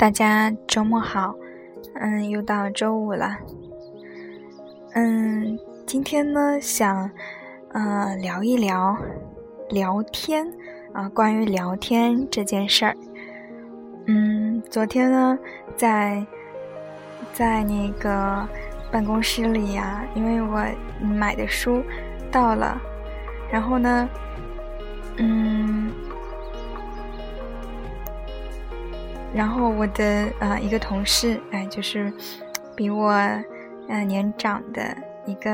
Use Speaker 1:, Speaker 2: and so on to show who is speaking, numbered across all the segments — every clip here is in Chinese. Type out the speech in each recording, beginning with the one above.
Speaker 1: 大家周末好，嗯，又到周五了，嗯，今天呢想，呃，聊一聊聊天啊，关于聊天这件事儿，嗯，昨天呢在在那个办公室里呀，因为我买的书到了，然后呢，嗯。然后我的呃一个同事，哎，就是比我呃年长的一个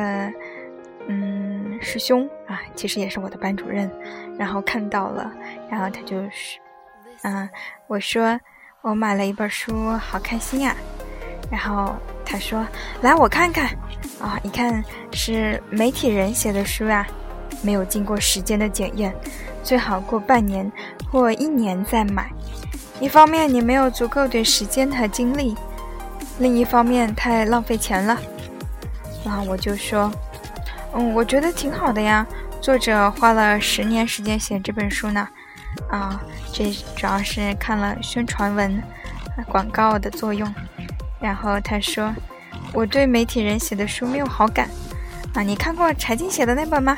Speaker 1: 嗯师兄啊，其实也是我的班主任，然后看到了，然后他就是，嗯，我说我买了一本书，好开心呀，然后他说来我看看，啊，一看是媒体人写的书呀，没有经过时间的检验，最好过半年或一年再买。一方面你没有足够的时间和精力，另一方面太浪费钱了。然后我就说，嗯，我觉得挺好的呀。作者花了十年时间写这本书呢，啊，这主要是看了宣传文、广告的作用。然后他说，我对媒体人写的书没有好感。啊，你看过柴静写的那本吗？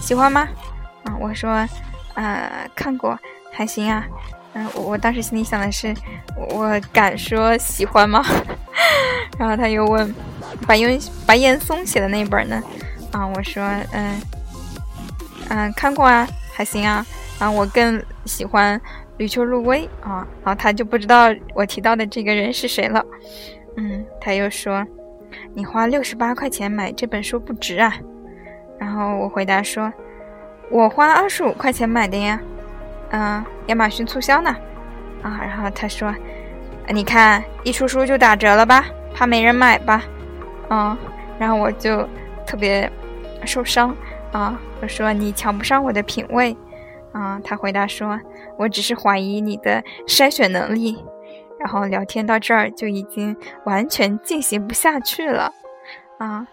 Speaker 1: 喜欢吗？啊，我说，呃，看过，还行啊。嗯，我当时心里想的是，我敢说喜欢吗？然后他又问，白岩白岩松写的那本呢？啊，我说，嗯嗯，看过啊，还行啊。啊，我更喜欢吕秋入微啊。然后他就不知道我提到的这个人是谁了。嗯，他又说，你花六十八块钱买这本书不值啊。然后我回答说，我花二十五块钱买的呀。嗯，亚马逊促销呢，啊，然后他说，你看一出书就打折了吧，怕没人买吧，嗯，然后我就特别受伤啊，我说你瞧不上我的品味，啊，他回答说，我只是怀疑你的筛选能力，然后聊天到这儿就已经完全进行不下去了，啊，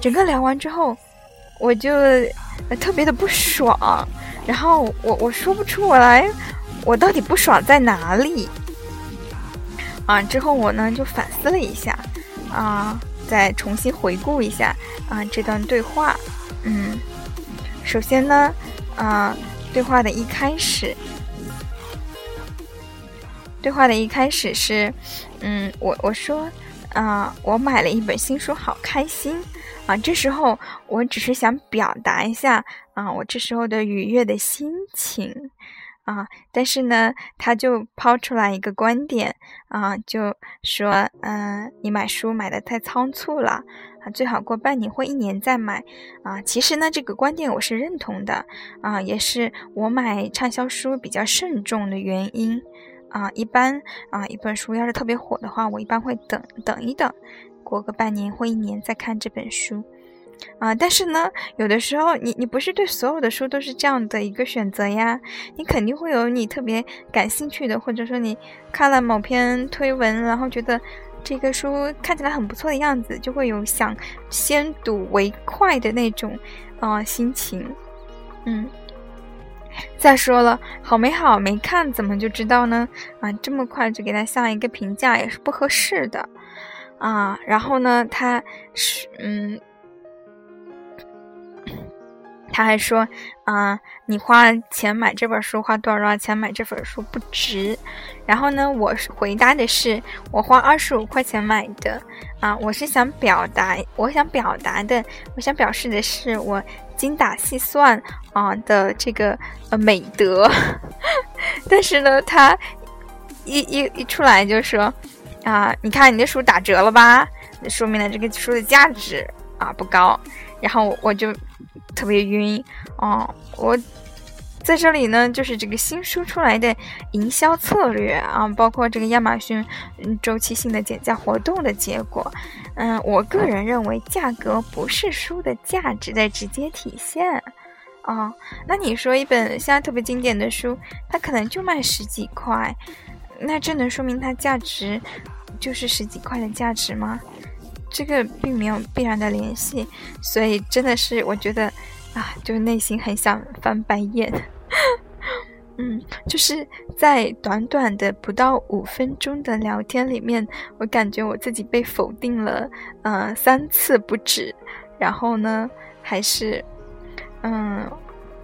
Speaker 1: 整个聊完之后，我就特别的不爽。然后我我说不出我来，我到底不爽在哪里？啊！之后我呢就反思了一下，啊，再重新回顾一下啊这段对话。嗯，首先呢，啊，对话的一开始，对话的一开始是，嗯，我我说，啊，我买了一本新书，好开心。啊，这时候我只是想表达一下啊，我这时候的愉悦的心情啊，但是呢，他就抛出来一个观点啊，就说，嗯，你买书买的太仓促了啊，最好过半年或一年再买啊。其实呢，这个观点我是认同的啊，也是我买畅销书比较慎重的原因啊。一般啊，一本书要是特别火的话，我一般会等等一等。过个半年或一年再看这本书，啊，但是呢，有的时候你你不是对所有的书都是这样的一个选择呀，你肯定会有你特别感兴趣的，或者说你看了某篇推文，然后觉得这个书看起来很不错的样子，就会有想先睹为快的那种啊心情，嗯。再说了，好没好没看怎么就知道呢？啊，这么快就给他下一个评价也是不合适的。啊，然后呢，他是嗯，他还说啊，你花钱买这本书，花多少多少钱买这本书不值。然后呢，我回答的是，我花二十五块钱买的。啊，我是想表达，我想表达的，我想表示的是我精打细算啊的这个呃美德。但是呢，他一一一出来就说。啊，你看你的书打折了吧？那说明了这个书的价值啊不高。然后我就特别晕哦。我在这里呢，就是这个新书出来的营销策略啊，包括这个亚马逊周期性的减价活动的结果。嗯，我个人认为价格不是书的价值的直接体现啊。那你说一本现在特别经典的书，它可能就卖十几块，那这能说明它价值？就是十几块的价值吗？这个并没有必然的联系，所以真的是我觉得啊，就是内心很想翻白眼。嗯，就是在短短的不到五分钟的聊天里面，我感觉我自己被否定了，呃，三次不止。然后呢，还是，嗯，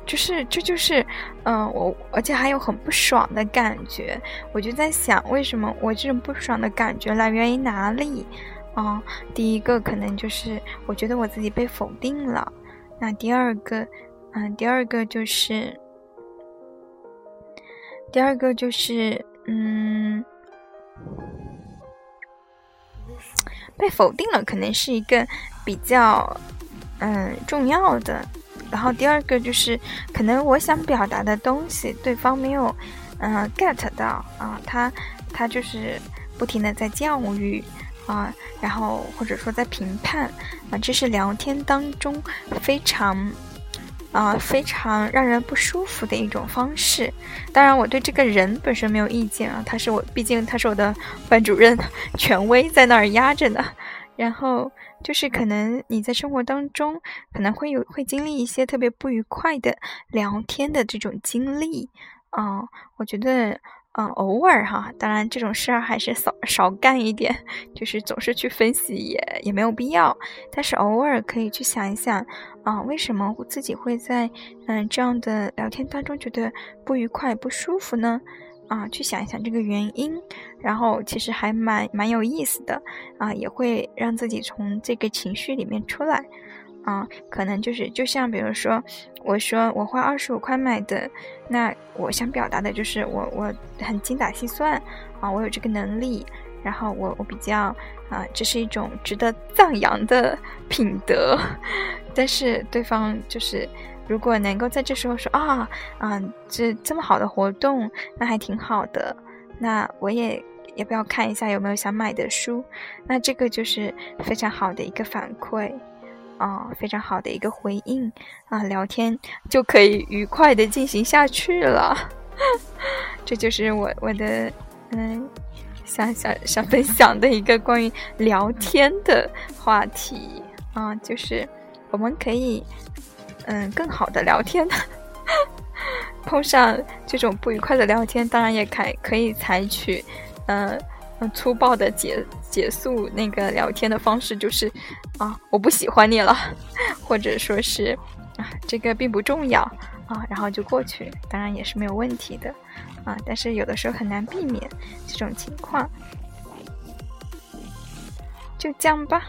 Speaker 1: 就是这就是，嗯，我而且还有很不爽的感觉。我就在想，为什么我这种不爽的感觉来源于哪里？啊，第一个可能就是我觉得我自己被否定了。那第二个，嗯，第二个就是。第二个就是，嗯，被否定了，可能是一个比较，嗯，重要的。然后第二个就是，可能我想表达的东西，对方没有，嗯，get 到啊，他他就是不停的在教育啊，然后或者说在评判啊，这是聊天当中非常。啊，非常让人不舒服的一种方式。当然，我对这个人本身没有意见啊，他是我，毕竟他是我的班主任，权威在那儿压着呢。然后就是可能你在生活当中可能会有会经历一些特别不愉快的聊天的这种经历啊，我觉得。嗯，偶尔哈，当然这种事儿还是少少干一点，就是总是去分析也也没有必要。但是偶尔可以去想一想，啊，为什么我自己会在嗯这样的聊天当中觉得不愉快、不舒服呢？啊，去想一想这个原因，然后其实还蛮蛮有意思的啊，也会让自己从这个情绪里面出来。啊，可能就是就像比如说，我说我花二十五块买的，那我想表达的就是我我很精打细算啊，我有这个能力，然后我我比较啊，这是一种值得赞扬的 品德。但是对方就是如果能够在这时候说啊啊，这这么好的活动，那还挺好的，那我也要不要看一下有没有想买的书？那这个就是非常好的一个反馈。啊，非常好的一个回应啊，聊天就可以愉快的进行下去了。这就是我我的嗯，想想想分享的一个关于聊天的话题啊，就是我们可以嗯更好的聊天。碰上这种不愉快的聊天，当然也可可以采取嗯。粗暴的结结束那个聊天的方式就是，啊，我不喜欢你了，或者说是，啊，这个并不重要啊，然后就过去，当然也是没有问题的，啊，但是有的时候很难避免这种情况，就这样吧。